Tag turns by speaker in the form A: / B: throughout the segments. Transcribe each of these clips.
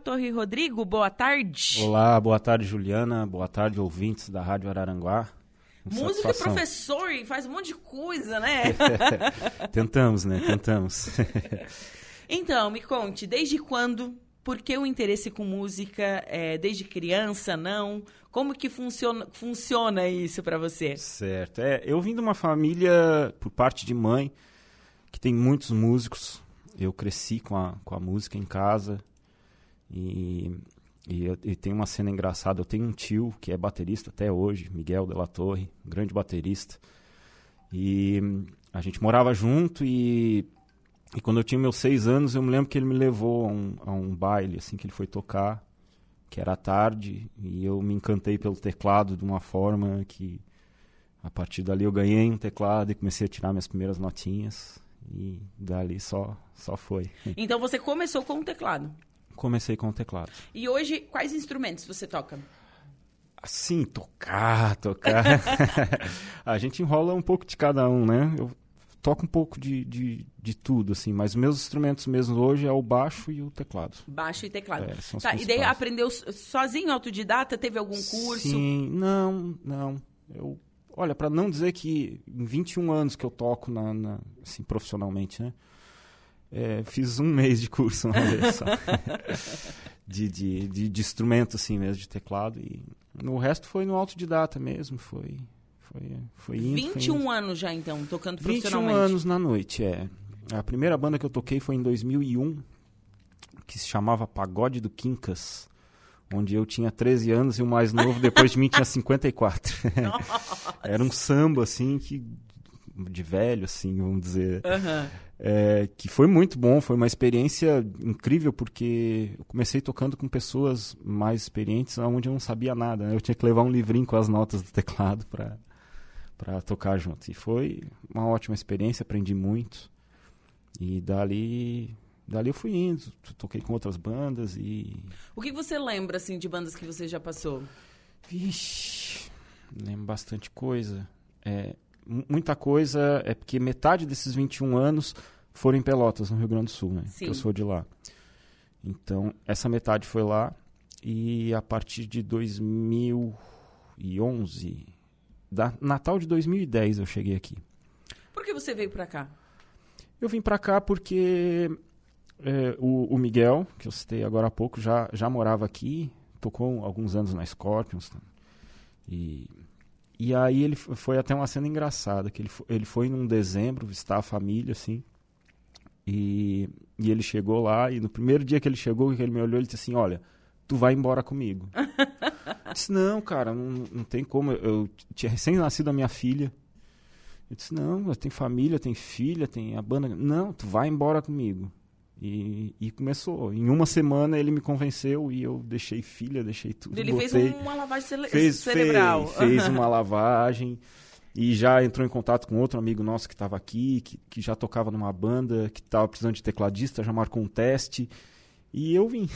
A: Torre Rodrigo, boa tarde.
B: Olá, boa tarde, Juliana. Boa tarde, ouvintes da Rádio Araranguá.
A: Músico e professor e faz um monte de coisa, né?
B: Tentamos, né? Tentamos.
A: então, me conte, desde quando, por que o interesse com música? É, desde criança, não? Como que funciona, funciona isso para você?
B: Certo. É, eu vim de uma família, por parte de mãe, que tem muitos músicos. Eu cresci com a, com a música em casa. E, e, e, tem uma cena engraçada. Eu tenho um tio que é baterista até hoje, Miguel de la Torre, um grande baterista. E a gente morava junto e, e quando eu tinha meus seis anos, eu me lembro que ele me levou a um, a um baile, assim, que ele foi tocar, que era tarde, e eu me encantei pelo teclado de uma forma que a partir dali eu ganhei um teclado e comecei a tirar minhas primeiras notinhas e dali só só foi.
A: Então você começou com o teclado?
B: Comecei com o teclado.
A: E hoje, quais instrumentos você toca?
B: Assim, tocar, tocar. a gente enrola um pouco de cada um, né? Eu toco um pouco de, de, de tudo, assim, mas meus instrumentos mesmo hoje é o baixo e o teclado.
A: Baixo e teclado. É, tá, e daí aprendeu sozinho, autodidata? Teve algum curso?
B: Sim, não, não. Eu, olha, para não dizer que em 21 anos que eu toco na, na assim, profissionalmente, né? É, fiz um mês de curso uma vez só. de, de, de, de, instrumento, assim mesmo, de teclado. E o resto foi no autodidata mesmo. Foi, foi, foi indo.
A: 21
B: foi indo.
A: anos já, então, tocando profissionalmente?
B: 21 anos na noite, é. A primeira banda que eu toquei foi em 2001, que se chamava Pagode do Quincas. Onde eu tinha 13 anos e o mais novo depois de mim tinha 54. Era um samba, assim, que de velho, assim, vamos dizer.
A: Uhum.
B: É, que foi muito bom, foi uma experiência incrível, porque eu comecei tocando com pessoas mais experientes, onde eu não sabia nada. Né? Eu tinha que levar um livrinho com as notas do teclado para tocar junto. E foi uma ótima experiência, aprendi muito. E dali, dali eu fui indo, toquei com outras bandas e...
A: O que você lembra, assim, de bandas que você já passou?
B: Vixe, lembro bastante coisa. É, muita coisa é porque metade desses 21 anos foram em Pelotas, no Rio Grande do Sul, né? Sim. Que eu sou de lá. Então, essa metade foi lá e a partir de 2011, da Natal de 2010 eu cheguei aqui.
A: Por que você veio para cá?
B: Eu vim para cá porque é, o, o, Miguel, que eu citei agora há pouco, já, já morava aqui, tocou alguns anos na Scorpions. E e aí ele foi até uma cena engraçada, que ele foi, ele foi num dezembro visitar a família, assim, e, e ele chegou lá, e no primeiro dia que ele chegou, que ele me olhou, ele disse assim, olha, tu vai embora comigo. eu disse, não, cara, não, não tem como, eu, tinha recém-nascido a minha filha, eu disse, não, eu tenho família, tenho filha, tem a banda, não, tu vai embora comigo. E, e, começou. Em uma semana ele me convenceu e eu deixei filha, deixei tudo.
A: Ele botei, fez uma lavagem fez, cerebral.
B: Fez, fez uma lavagem e já entrou em contato com outro amigo nosso que estava aqui, que, que já tocava numa banda, que estava precisando de tecladista, já marcou um teste. E eu vim.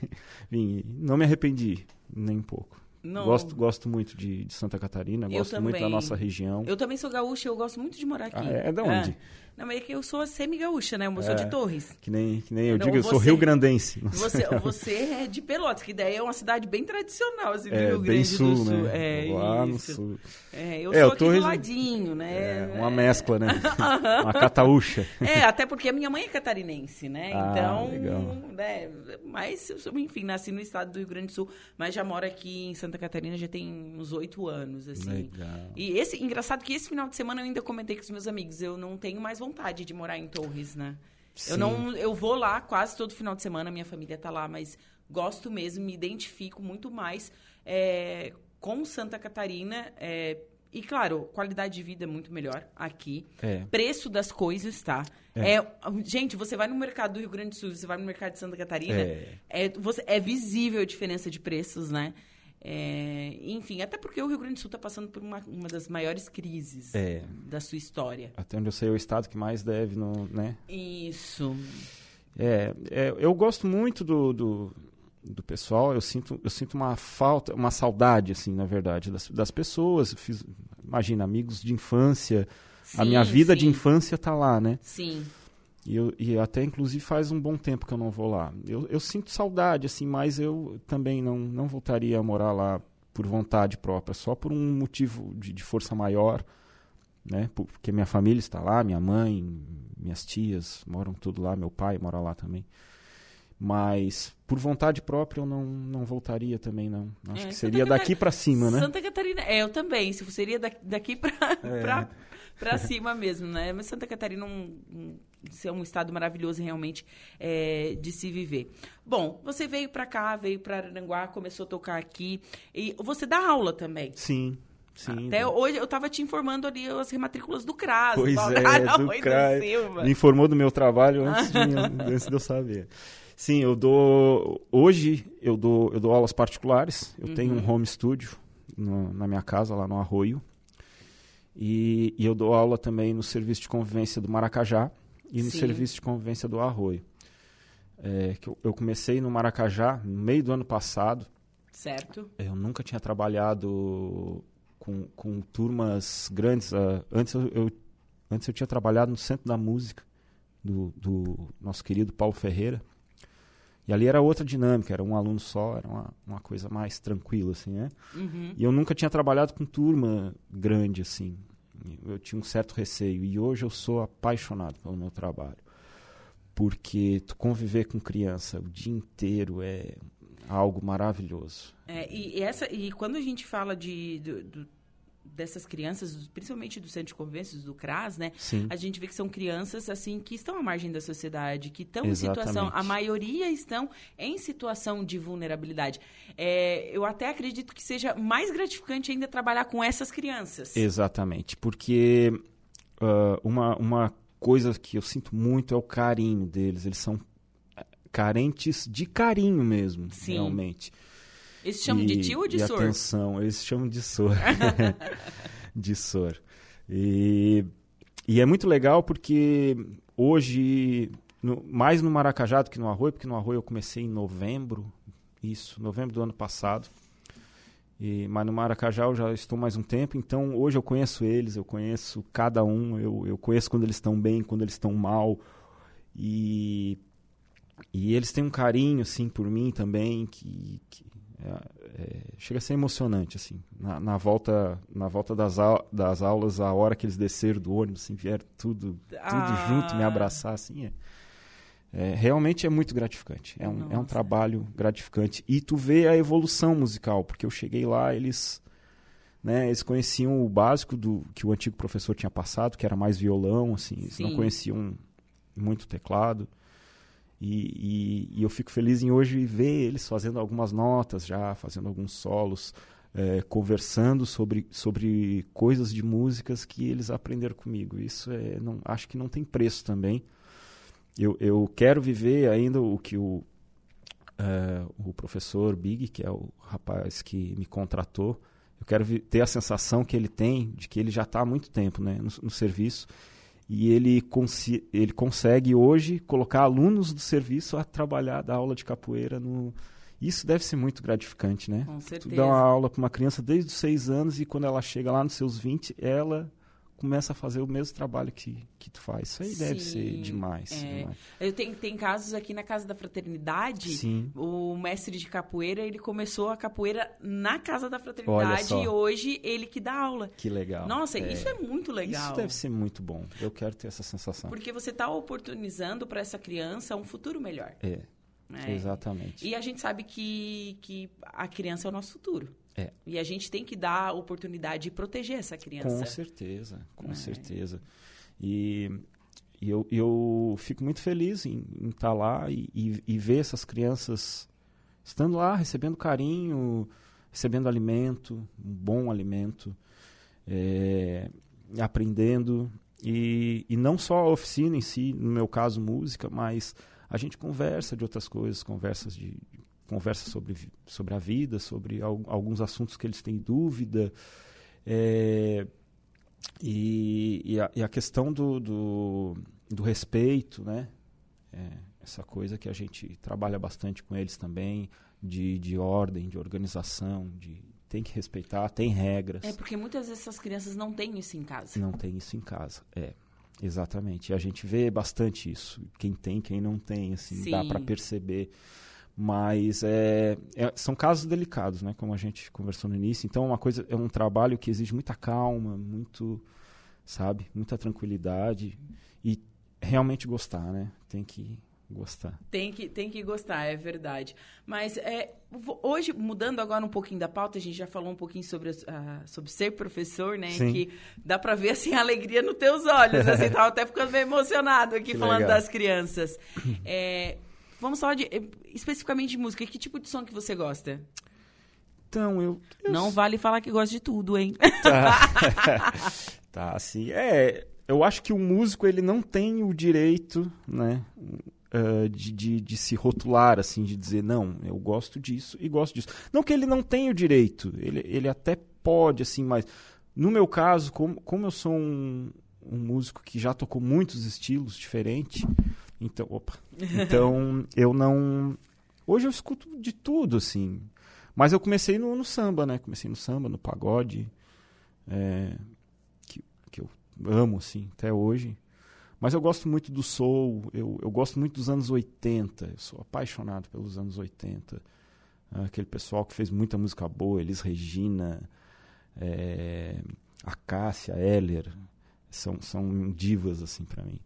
B: vim. Não me arrependi, nem um pouco. Não. Gosto, gosto muito de, de Santa Catarina, eu gosto também. muito da nossa região.
A: Eu também sou gaúcha, eu gosto muito de morar aqui. Ah,
B: é? é de onde? É.
A: Não, é que eu sou semi-gaúcha, né? Eu sou é, de Torres.
B: Que nem, que nem eu não, digo, eu sou rio-grandense.
A: Você, você é de Pelotas, que daí é uma cidade bem tradicional, assim, do é, Rio Grande
B: sul,
A: do Sul.
B: Né? É, Lá isso. no sul.
A: É, eu é, sou aqui Torres, do ladinho, né?
B: É, uma mescla, né? uma cataúcha.
A: É, até porque a minha mãe é catarinense, né?
B: Ah,
A: então,
B: legal.
A: né? Mas, enfim, nasci no estado do Rio Grande do Sul, mas já moro aqui em Santa Catarina já tem uns oito anos, assim.
B: Legal.
A: E esse, engraçado que esse final de semana eu ainda comentei com os meus amigos, eu não tenho mais vontade de morar em em Torres, né? Sim. Eu não, eu vou lá quase todo final de semana, minha família tá lá, mas gosto mesmo, me identifico muito mais é, com Santa Catarina. É, e claro, qualidade de vida é muito melhor aqui.
B: É.
A: Preço das coisas, tá? É. é. gente, você vai no mercado do Rio Grande do Sul, você vai no mercado de Santa Catarina, é, é você, é visível a diferença de preços, né? É, enfim, até porque o Rio Grande do Sul está passando por uma, uma das maiores crises
B: é.
A: da sua história.
B: Até onde eu sei, é o estado que mais deve, no, né?
A: Isso.
B: É, é eu gosto muito do, do, do, pessoal, eu sinto, eu sinto uma falta, uma saudade, assim, na verdade, das, das pessoas. Fiz, imagina, amigos de infância. Sim, a minha vida sim. de infância está lá, né?
A: Sim.
B: E, eu, e até, inclusive, faz um bom tempo que eu não vou lá. Eu, eu sinto saudade, assim, mas eu também não, não voltaria a morar lá por vontade própria, só por um motivo de, de força maior, né? Porque minha família está lá, minha mãe, minhas tias moram tudo lá, meu pai mora lá também. Mas por vontade própria eu não, não voltaria também, não. Acho é, que seria Santa daqui para cima, né?
A: Santa Catarina, é, eu também. Se seria daqui para é. para cima mesmo, né? Mas Santa Catarina um, um, é um estado maravilhoso realmente é, de se viver. Bom, você veio para cá, veio para Aranguá, começou a tocar aqui e você dá aula também.
B: Sim. Sim,
A: Até hoje eu estava te informando ali as rematrículas do CRAS.
B: Pois é, do CRAS. Me informou do meu trabalho antes de, antes de eu saber. Sim, eu dou. Hoje eu dou, eu dou aulas particulares. Eu uhum. tenho um uhum. home studio no, na minha casa, lá no Arroio. E, e, eu dou aula também no serviço de convivência do Maracajá e no Sim. serviço de convivência do Arroio. É, que eu, eu, comecei no Maracajá no meio do ano passado.
A: Certo.
B: Eu nunca tinha trabalhado com, com turmas grandes. Uh, antes, eu, eu, antes eu tinha trabalhado no Centro da Música do, do nosso querido Paulo Ferreira. E ali era outra dinâmica, era um aluno só, era uma, uma coisa mais tranquila, assim, né? Uhum. E eu nunca tinha trabalhado com turma grande, assim. Eu tinha um certo receio. E hoje eu sou apaixonado pelo meu trabalho. Porque tu conviver com criança o dia inteiro é algo maravilhoso.
A: É, e, essa, e quando a gente fala de, de, de dessas crianças, principalmente do centro de convivências, do CRAS, né?
B: Sim.
A: A gente vê que são crianças, assim, que estão à margem da sociedade, que estão em situação... A maioria estão em situação de vulnerabilidade. É, eu até acredito que seja mais gratificante ainda trabalhar com essas crianças.
B: Exatamente, porque uh, uma, uma coisa que eu sinto muito é o carinho deles. Eles são carentes de carinho mesmo, Sim. realmente.
A: Eles chamam e, de tio ou de
B: e
A: sor?
B: atenção, eles chamam de sor. de sor. E, e é muito legal porque hoje, no, mais no Maracajá do que no Arroio, porque no Arroio eu comecei em novembro, isso, novembro do ano passado. E, mas no Maracajá eu já estou mais um tempo, então hoje eu conheço eles, eu conheço cada um, eu, eu conheço quando eles estão bem, quando eles estão mal. E, e eles têm um carinho, assim, por mim também, que, que é, é, chega a ser emocionante assim na, na volta na volta das, das aulas a hora que eles desceram do ônibus assim vieram tudo tudo ah. junto me abraçar assim é, é, realmente é muito gratificante. É um, é um trabalho gratificante. E tu vê a evolução musical porque eu cheguei lá eles né, eles conheciam o básico do que o antigo professor tinha passado que era mais violão assim eles não conheciam muito teclado e, e, e, eu fico feliz em hoje ver eles fazendo algumas notas já, fazendo alguns solos, é, conversando sobre, sobre coisas de músicas que eles aprenderam comigo. Isso é, não, acho que não tem preço também. Eu, eu quero viver ainda o que o, é, o professor Big, que é o rapaz que me contratou, eu quero ter a sensação que ele tem de que ele já está há muito tempo né, no, no serviço e ele, ele consegue hoje colocar alunos do serviço a trabalhar da aula de capoeira no isso deve ser muito gratificante, né?
A: Com certeza.
B: Tu dá uma aula para uma criança desde os seis anos e quando ela chega lá nos seus 20, ela começa a fazer o mesmo trabalho que, que tu faz. Isso aí Sim, deve ser demais. É. demais.
A: Eu tenho, tem casos aqui na Casa da Fraternidade.
B: Sim.
A: O mestre de capoeira, ele começou a capoeira na Casa da Fraternidade e hoje ele que dá aula.
B: Que legal.
A: Nossa, é. isso é muito legal.
B: Isso deve ser muito bom. Eu quero ter essa sensação.
A: Porque você está oportunizando para essa criança um futuro melhor.
B: É. É. Exatamente.
A: E a gente sabe que, que a criança é o nosso futuro.
B: É.
A: E a gente tem que dar a oportunidade de proteger essa criança.
B: Com certeza, com é. certeza. E, e eu, eu fico muito feliz em, em estar tá lá e, e, e, ver essas crianças estando lá, recebendo carinho, recebendo alimento, um bom alimento, é, aprendendo. E, e não só a oficina em si, no meu caso música, mas a gente conversa de outras coisas, conversas de, conversa sobre, sobre a vida, sobre al, alguns assuntos que eles têm dúvida. É, e, e, a, e, a, questão do, do, do respeito, né? É, essa coisa que a gente trabalha bastante com eles também, de, de ordem, de organização, de tem que respeitar, tem regras.
A: É porque muitas vezes essas crianças não têm isso em casa.
B: Não tem isso em casa, é. Exatamente. E a gente vê bastante isso. Quem tem, quem não tem, assim, Sim. dá para perceber. Mas é, é, são casos delicados, né? Como a gente conversou no início. Então, é uma coisa é um trabalho que exige muita calma, muito, sabe, muita tranquilidade e realmente gostar, né? Tem que gostar.
A: Tem que, tem que gostar, é verdade. Mas é, hoje, mudando agora um pouquinho da pauta, a gente já falou um pouquinho sobre, uh, sobre ser professor, né? Sim. Que dá para ver, assim, a alegria nos teus olhos. Assim, tava até ficando meio emocionado aqui que falando legal. das crianças. É, vamos falar de, eh, especificamente de música. Que tipo de som que você gosta?
B: Então, eu... eu...
A: Não vale falar que gosta de tudo, hein?
B: Tá, tá assim, é... Eu acho que o músico, ele não tem o direito, né? uh, de, de, de, se rotular, assim, de dizer, não, eu gosto disso e gosto disso. Não que ele não tenha o direito, ele, ele até pode, assim, mas no meu caso, como, como eu sou um, um músico que já tocou muitos estilos diferentes, então, opa, então eu não... Hoje eu escuto de tudo, assim, mas eu comecei no, no samba, né? Comecei no samba, no pagode, é, que, que eu amo, assim, até hoje. Mas eu gosto muito do soul, eu, eu gosto muito dos anos 80, eu sou apaixonado pelos anos 80. Aquele pessoal que fez muita música boa, Elis Regina, é, a Cássia, Heller, são, são divas assim para mim.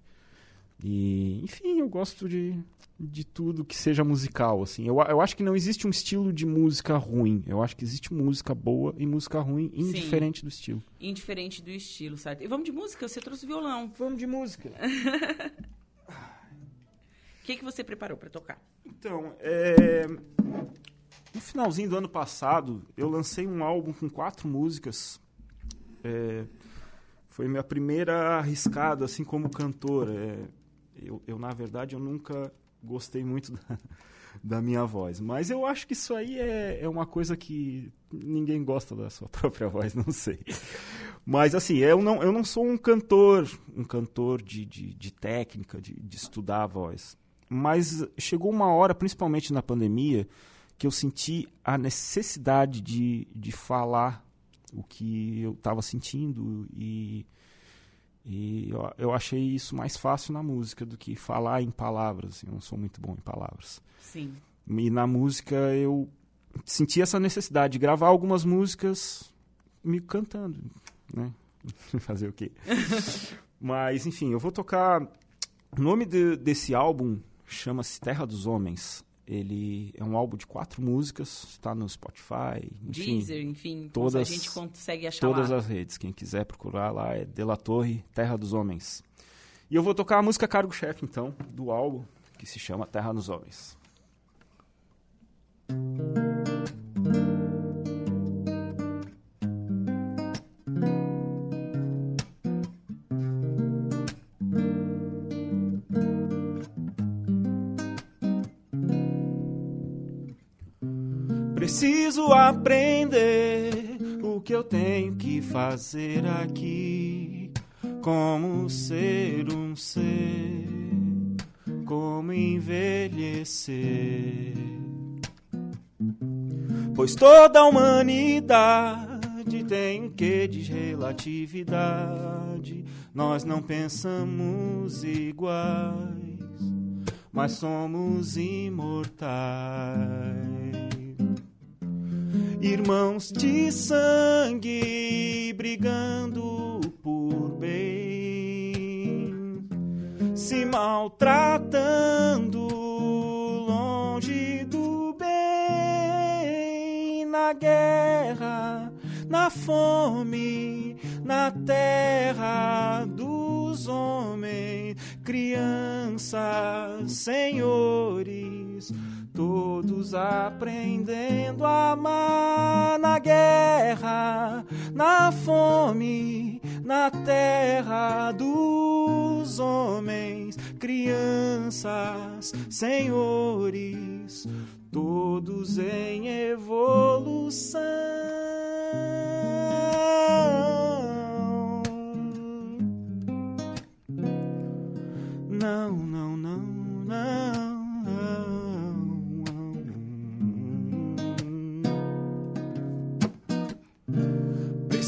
B: E, enfim, eu gosto de, de tudo que seja musical, assim. Eu, eu acho que não existe um estilo de música ruim. Eu acho que existe música boa e música ruim, indiferente Sim. do estilo.
A: Indiferente do estilo, certo? E vamos de música? Você trouxe violão.
B: Vamos de música.
A: O que, que você preparou para tocar?
B: Então, é... no finalzinho do ano passado, eu lancei um álbum com quatro músicas. É... Foi minha primeira arriscada, assim, como cantor. É eu, eu, na verdade, eu nunca gostei muito da, da, minha voz. Mas eu acho que isso aí é, é uma coisa que ninguém gosta da sua própria voz, não sei. Mas, assim, eu não, eu não sou um cantor, um cantor de, de, de técnica, de, de estudar a voz. Mas chegou uma hora, principalmente na pandemia, que eu senti a necessidade de, de falar o que eu estava sentindo e e eu, eu, achei isso mais fácil na música do que falar em palavras. Eu não sou muito bom em palavras.
A: Sim.
B: E na música eu senti essa necessidade de gravar algumas músicas me cantando, né? Fazer o quê? Mas, enfim, eu vou tocar. O nome de, desse álbum chama-se Terra dos Homens. Ele é um álbum de quatro músicas, está no Spotify, enfim.
A: Deezer, enfim,
B: todas, a
A: gente consegue achar
B: Todas
A: lá.
B: as redes, quem quiser procurar lá é De La Torre, Terra dos Homens. E eu vou tocar a música Cargo Chefe, então, do álbum, que se chama Terra dos Homens. Preciso aprender o que eu tenho que fazer aqui. Como ser um ser, como envelhecer. Pois toda a humanidade tem um quê de relatividade. Nós não pensamos iguais, mas somos imortais irmãos de sangue brigando por bem, se maltratando longe do bem, na guerra, na fome, na terra dos homens, crianças, senhores todos aprendendo a amar na guerra, na fome, na terra dos homens, crianças, senhores, todos em evolução.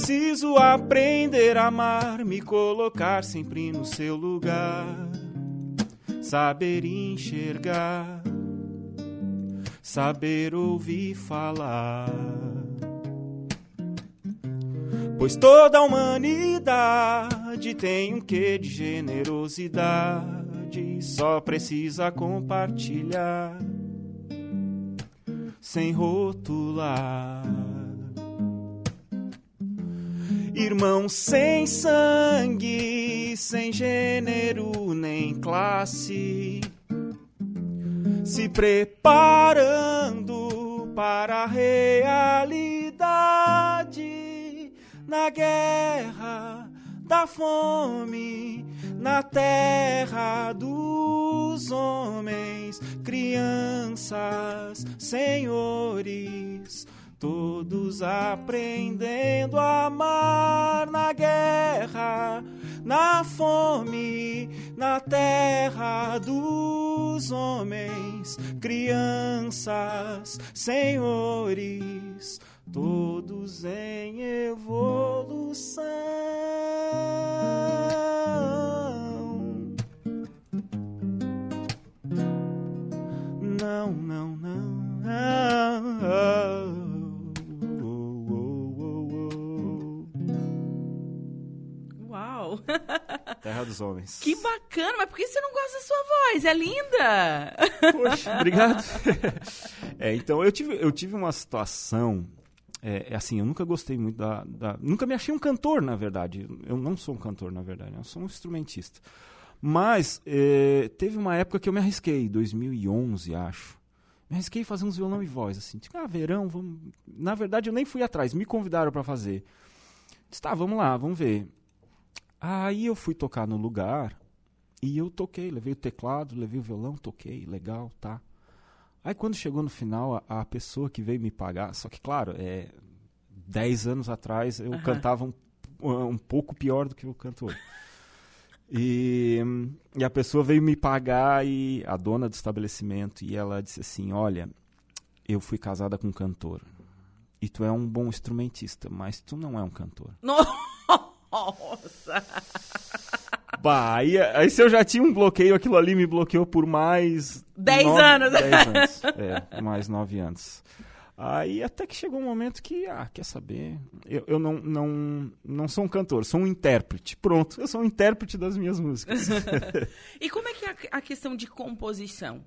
B: Preciso aprender a amar, me colocar sempre no seu lugar, saber enxergar, saber ouvir falar. Pois toda a humanidade tem um quê de generosidade, só precisa compartilhar, sem rotular. Irmãos sem sangue, sem gênero nem classe, se preparando para a realidade na guerra da fome, na terra dos homens, crianças, senhores Todos aprendendo a amar na guerra, na fome, na terra dos homens, crianças, senhores, todos em evolução. Terra dos Homens.
A: Que bacana, mas por que você não gosta da sua voz? É linda!
B: Poxa, obrigado. é, então, eu tive, eu tive uma situação. É, é, assim, eu nunca gostei muito da, da, Nunca me achei um cantor, na verdade. Eu não sou um cantor, na verdade. Eu sou um instrumentista. Mas é, teve uma época que eu me arrisquei, 2011, acho. Me arrisquei fazer uns violão e voz, assim. Tipo, ah, verão, vamos... Na verdade, eu nem fui atrás. Me convidaram para fazer. Disse, tá, vamos lá, vamos ver. Aí eu fui tocar no lugar e eu toquei, levei o teclado, levei o violão, toquei, legal, tá. Aí quando chegou no final, a, a pessoa que veio me pagar, só que claro, é, dez anos atrás eu uhum. cantava um, um pouco pior do que eu canto hoje. E, e, a pessoa veio me pagar e a dona do estabelecimento e ela disse assim, olha, eu fui casada com um cantor e tu é um bom instrumentista, mas tu não é um cantor.
A: Nossa!
B: Bah, aí, aí se eu já tinha um bloqueio, aquilo ali me bloqueou por mais...
A: Dez nove, anos!
B: Dez anos, é, mais nove anos. Aí até que chegou um momento que, ah, quer saber? Eu, eu não, não, não sou um cantor, sou um intérprete. Pronto, eu sou um intérprete das minhas músicas.
A: e como é que é a questão de composição?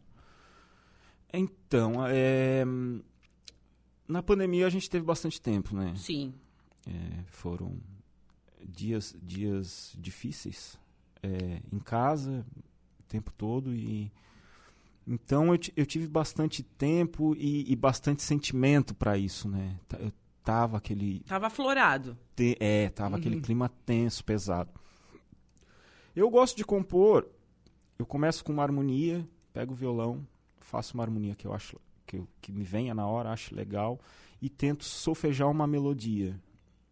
B: Então, é, na pandemia a gente teve bastante tempo, né?
A: Sim.
B: É, foram dias, dias difíceis é, em casa o tempo todo e então eu, eu tive bastante tempo e, e bastante sentimento para isso, né? Eu tava aquele
A: tava aflorado.
B: Te, é, tava uhum. aquele clima tenso, pesado. Eu gosto de compor. Eu começo com uma harmonia, pego o violão, faço uma harmonia que eu acho que, que me venha na hora, acho legal e tento solfejar uma melodia.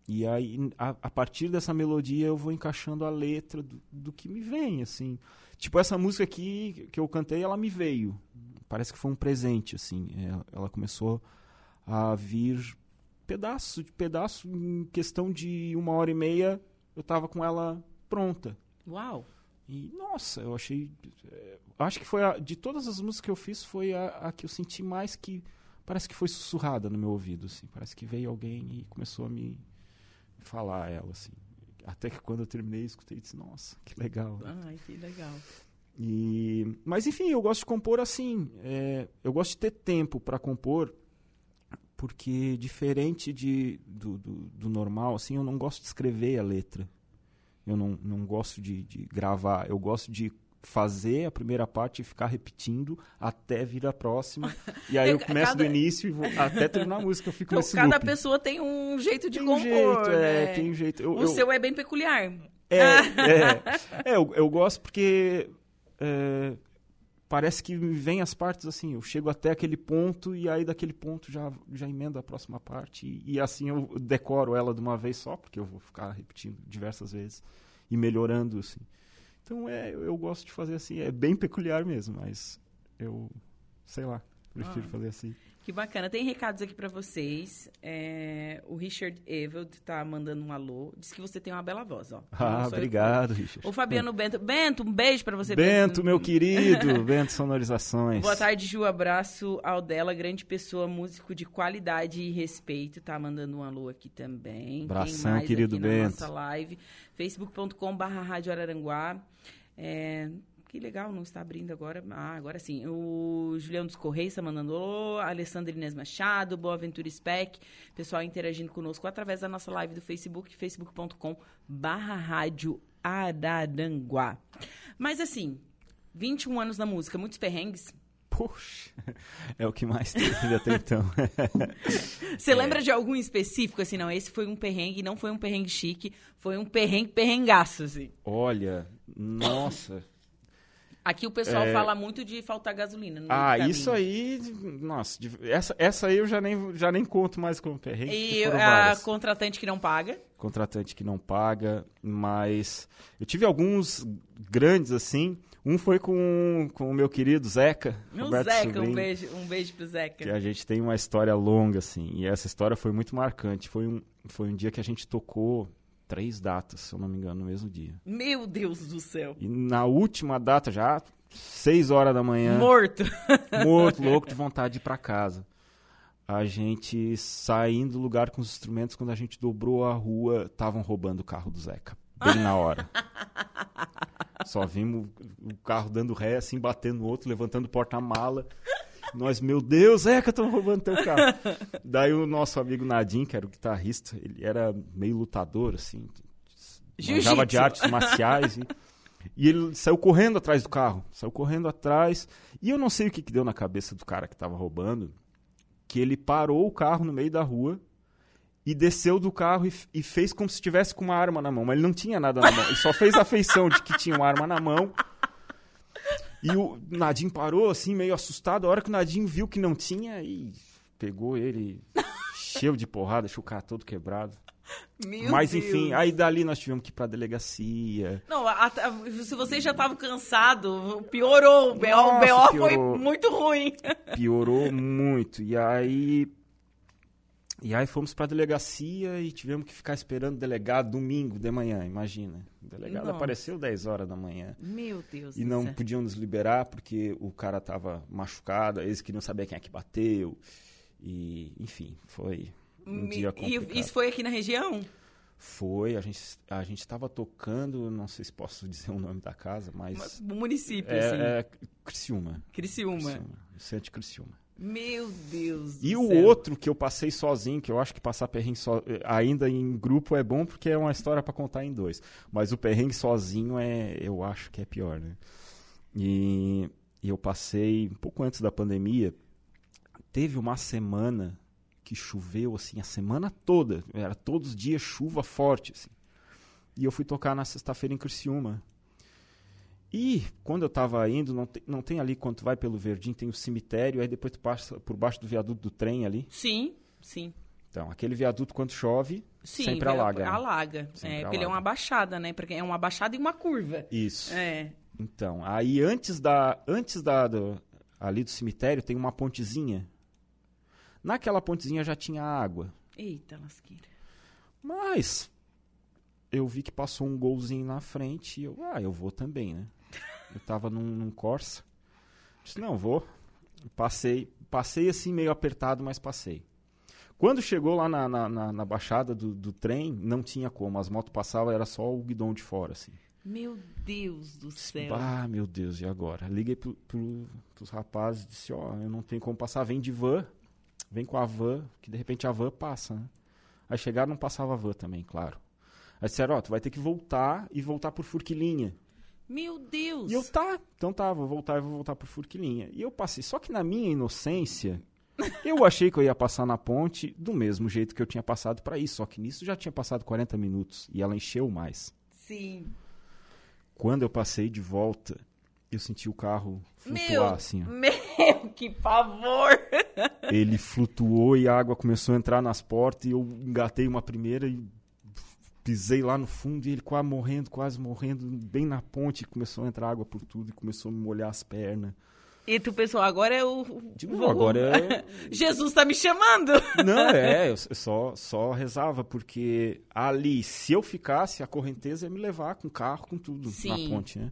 B: E aí, a, a, partir dessa melodia, eu vou encaixando a letra do, do, que me vem, assim. Tipo, essa música aqui que eu cantei, ela me veio. Parece que foi um presente, assim. Ela, é, ela começou a vir pedaço de pedaço, em questão de uma hora e meia, eu tava com ela pronta.
A: Uau!
B: E, nossa, eu achei... É, acho que foi, a, de todas as músicas que eu fiz, foi a, a que eu senti mais que... Parece que foi sussurrada no meu ouvido, assim. Parece que veio alguém e começou a me falar ela, assim. Até que quando eu terminei, escutei e disse, nossa, que legal.
A: Ai, que legal.
B: E, mas enfim, eu gosto de compor assim. É, eu gosto de ter tempo para compor, porque diferente de, do, do, do, normal, assim, eu não gosto de escrever a letra. Eu não, não gosto de, de gravar. Eu gosto de fazer a primeira parte e ficar repetindo até vir a próxima. E aí eu começo cada... do início e vou até terminar a música, eu fico então, nesse
A: Cada
B: loop.
A: pessoa tem um jeito de
B: tem
A: compor,
B: um jeito, é,
A: né?
B: É, tem um jeito. Eu,
A: o
B: eu...
A: seu é bem peculiar.
B: É, é, é eu, eu gosto porque é, parece que me vem as partes assim, eu chego até aquele ponto e aí daquele ponto já, já emendo a próxima parte e, e assim eu decoro ela de uma vez só, porque eu vou ficar repetindo diversas vezes e melhorando assim. Então é, eu gosto de fazer assim, é bem peculiar mesmo, mas eu sei lá, prefiro ah. fazer assim.
A: Que bacana. Tem recados aqui para vocês. É, o Richard Eveld tá mandando um alô. Diz que você tem uma bela voz, ó.
B: Ah, obrigado, Richard.
A: O Fabiano Bento. Bento, um beijo para você.
B: Bento, Bento, meu querido. Bento Sonorizações.
A: Boa tarde, Ju. Abraço ao dela. Grande pessoa, músico de qualidade e respeito. Tá mandando um alô aqui também.
B: Abração, querido Bento.
A: nossa live. facebook.com barra Rádio Araranguá. É, que legal, não está abrindo agora. Ah, agora sim. O Juliano dos Correios está mandando alô, Alessandra Inês Machado, Boaventura Spec, pessoal interagindo conosco através da nossa live do Facebook, facebook.com barra rádio Araranguá. Mas assim, 21 anos na música, muitos perrengues.
B: Puxa, é o que mais teve até então.
A: Você é. lembra de algum específico, assim, não, esse foi um perrengue, não foi um perrengue chique, foi um perrengue perrengaço, assim.
B: Olha, nossa,
A: Aqui o pessoal é... fala muito de faltar gasolina.
B: Ah, isso aí, nossa, essa, essa aí eu já nem, já nem conto mais como perrengue.
A: E a várias. contratante que não paga?
B: Contratante que não paga, mas eu tive alguns grandes assim. Um foi com, com o meu querido Zeca.
A: O Zeca, Sobrinho, um beijo, um beijo pro Zeca.
B: Que a gente tem uma história longa, assim, e essa história foi muito marcante. Foi um, foi um dia que a gente tocou três datas, se eu não me engano, no mesmo dia.
A: Meu Deus do céu.
B: E na última data, já seis horas da manhã.
A: Morto.
B: morto, louco de vontade de ir pra casa. A gente saindo do lugar com os instrumentos, quando a gente dobrou a rua, estavam roubando o carro do Zeca. Bem na hora. Só vimos o carro dando ré, assim, batendo no outro, levantando o porta-mala. Nós, meu Deus, Zeca, estão roubando teu carro. Daí o nosso amigo Nadim, que era o guitarrista, ele era meio lutador, assim. Manjava de artes marciais. e, e, ele saiu correndo atrás do carro. Saiu correndo atrás. E eu não sei o que, que deu na cabeça do cara que estava roubando, que ele parou o carro no meio da rua e desceu do carro e, e, fez como se estivesse com uma arma na mão. Mas ele não tinha nada na mão. Ele só fez a feição de que tinha uma arma na mão e o Nadim parou, assim, meio assustado. A hora que o Nadim viu que não tinha, e pegou ele, cheio de porrada, deixou o cara todo quebrado. Meu Mas Deus. enfim, aí dali nós tivemos que ir pra delegacia.
A: Não, a, a, se vocês já estavam cansados, piorou. O BO, foi muito ruim.
B: Piorou muito. E aí e aí fomos para a delegacia e tivemos que ficar esperando o delegado domingo de manhã, imagina. O delegado Nossa. apareceu 10 horas da manhã.
A: Meu Deus
B: E não céu. podiam nos liberar porque o cara estava machucado, eles queriam saber quem é que bateu. E, enfim, foi um Me, dia complicado.
A: E isso foi aqui na região?
B: Foi, a gente a gente estava tocando, não sei se posso dizer o nome da casa, mas...
A: O município,
B: é,
A: assim.
B: É Criciúma.
A: Criciúma.
B: Criciúma. Centro Criciúma.
A: Meu Deus do
B: E
A: céu.
B: o outro que eu passei sozinho, que eu acho que passar perrengue so... ainda em grupo é bom porque é uma história para contar em dois. Mas o perrengue sozinho é, eu acho que é pior, né? E, e eu passei um pouco antes da pandemia, teve uma semana que choveu assim a semana toda, era todos os dias chuva forte assim. E eu fui tocar na sexta-feira em Criciúma. E quando eu estava indo, não tem, não tem ali, quando tu vai pelo Verdinho, tem o cemitério, aí depois tu passa por baixo do viaduto do trem ali.
A: Sim, sim.
B: Então, aquele viaduto, quando chove,
A: sim,
B: sempre alaga.
A: Alaga. Sempre é, porque ele é uma baixada, né? Porque é uma baixada e uma curva.
B: Isso.
A: É.
B: Então, aí antes da. Antes da. Do, ali do cemitério tem uma pontezinha. Naquela pontezinha já tinha água.
A: Eita, lasqueira.
B: Mas eu vi que passou um golzinho na frente e eu, ah, eu vou também, né? Eu tava num, num Corsa. Disse, não, vou. Passei, passei assim meio apertado, mas passei. Quando chegou lá na, na, na, na baixada do, do, trem, não tinha como. As motos passavam, era só o guidão de fora, assim.
A: Meu Deus do céu.
B: Ah, meu Deus, e agora? Liguei pro, pro, pros rapazes e disse, ó, oh, eu não tenho como passar, vem de van, vem com a van, que de repente a van passa, né? Aí chegaram, não passava a van também, claro. Aí disseram, ó, oh, tu vai ter que voltar e voltar por Furquilinha.
A: Meu Deus!
B: E eu, tá, então tá, vou voltar e vou voltar por Furquilinha. E eu passei, só que na minha inocência, eu achei que eu ia passar na ponte do mesmo jeito que eu tinha passado para isso, só que nisso já tinha passado 40 minutos e ela encheu mais.
A: Sim.
B: Quando eu passei de volta, eu senti o carro flutuar
A: meu,
B: assim. Ó.
A: Meu, que pavor!
B: Ele flutuou e a água começou a entrar nas portas e eu engatei uma primeira e pisei lá no fundo e ele quase morrendo, quase morrendo, bem na ponte, começou a entrar água por tudo e começou a me molhar as pernas.
A: E tu pensou, agora é o.
B: De novo, agora é.
A: Jesus está me chamando!
B: Não, é, eu só, só rezava, porque ali, se eu ficasse, a correnteza ia me levar com carro, com tudo Sim. na ponte, né?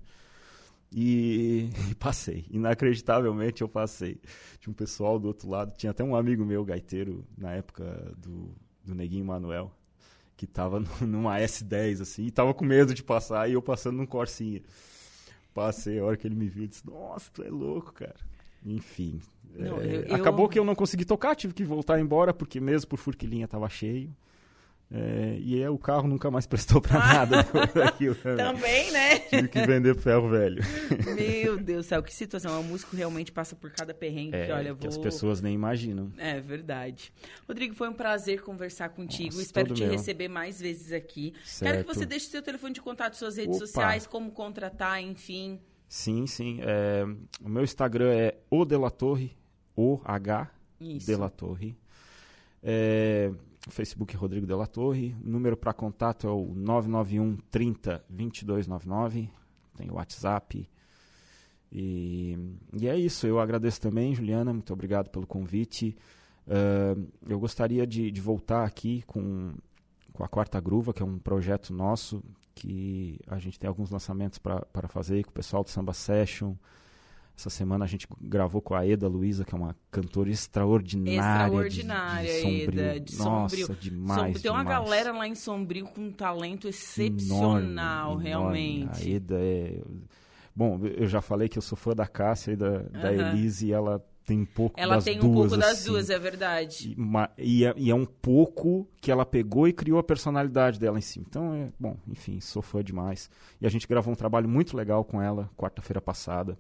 B: E, e, passei. Inacreditavelmente eu passei. Tinha um pessoal do outro lado, tinha até um amigo meu, gaiteiro, na época do, do Neguinho Manuel, que tava numa S10, assim, e tava com medo de passar, e eu passando num Corsinha. Passei, a hora que ele me viu, disse, nossa, tu é louco, cara. Enfim. Não, é, eu, acabou eu... que eu não consegui tocar, tive que voltar embora, porque mesmo por Furquilinha tava cheio. É, e é, o carro nunca mais prestou para nada
A: daquilo. Né? Também, né?
B: Tive que vender ferro velho.
A: Meu Deus do céu, que situação. O músico realmente passa por cada perrengue
B: é,
A: que, olha,
B: vou... que as pessoas nem imaginam.
A: É verdade. Rodrigo, foi um prazer conversar contigo. Nossa, Espero te meu. receber mais vezes aqui. Certo. Quero que você deixe seu telefone de contato, suas redes Opa. sociais, como contratar, enfim.
B: Sim, sim. É, o meu Instagram é o Delatorre, o H Isso. Delatorre. É, Facebook Rodrigo Della Torre. O número para contato é o 991 30 2299. Tem o WhatsApp. E, e é isso. Eu agradeço também, Juliana. Muito obrigado pelo convite. Uh, eu gostaria de, de, voltar aqui com, com a Quarta Gruva, que é um projeto nosso que a gente tem alguns lançamentos para fazer com o pessoal do Samba Session. Essa semana a gente gravou com a Eda Luiza, que é uma cantora extraordinária.
A: Extraordinária, de, de Eda, de Sombrio.
B: Nossa, demais.
A: Tem
B: uma
A: demais. galera lá em Sombrio com um talento excepcional, enorme, realmente.
B: Enorme. A Eda é. Bom, eu já falei que eu sou fã da Cássia e da, da Elise, e ela tem um pouco
A: ela
B: das
A: duas.
B: Ela tem
A: um pouco das
B: assim.
A: duas, é verdade.
B: E, e, é, e, é, um pouco que ela pegou e criou a personalidade dela em si. Então, é, bom, enfim, sou fã demais. E a gente gravou um trabalho muito legal com ela, quarta-feira passada.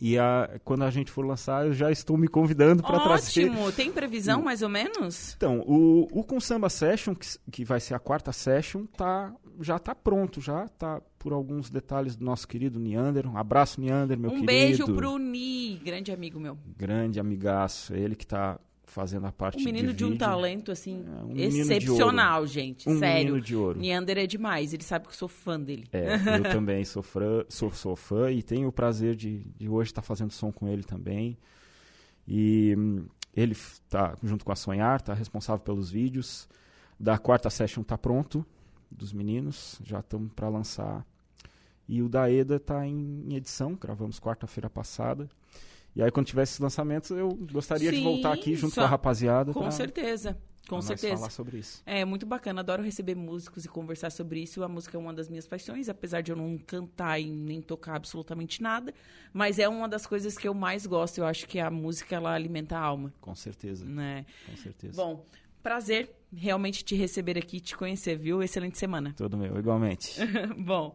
B: E a, quando a gente for lançar, eu já estou me convidando para trazer.
A: Ótimo! Tem previsão, mais ou menos?
B: Então, o, o Com Samba Session, que, que vai ser a quarta session, tá, já está pronto, já está por alguns detalhes do nosso querido Neander. Um abraço, Neander, meu
A: um
B: querido.
A: Um beijo pro Ni, grande amigo meu.
B: Grande amigaço. Ele que está fazendo a parte
A: um menino
B: de,
A: de um talento assim é, um excepcional, gente.
B: Um
A: sério.
B: menino de ouro.
A: Neander é demais. Ele sabe que eu sou fã dele.
B: É, eu também sou fã, sou, sou fã e tenho o prazer de, de hoje estar fazendo som com ele também. E hum, ele está junto com a Sonhar, está responsável pelos vídeos. Da quarta session está pronto dos meninos, já estamos para lançar. E o da Eda está em edição, gravamos quarta-feira passada. E aí, quando tiver esses lançamentos, eu gostaria Sim, de voltar aqui junto só. com a rapaziada.
A: Com
B: pra,
A: certeza. Com certeza.
B: falar sobre isso.
A: É muito bacana, adoro receber músicos e conversar sobre isso. A música é uma das minhas paixões, apesar de eu não cantar e nem tocar absolutamente nada, mas é uma das coisas que eu mais gosto. Eu acho que a música ela alimenta a alma.
B: Com certeza.
A: Né?
B: Com certeza.
A: Bom, prazer realmente te receber aqui, te conhecer, viu? Excelente semana.
B: Todo meu, igualmente.
A: Bom.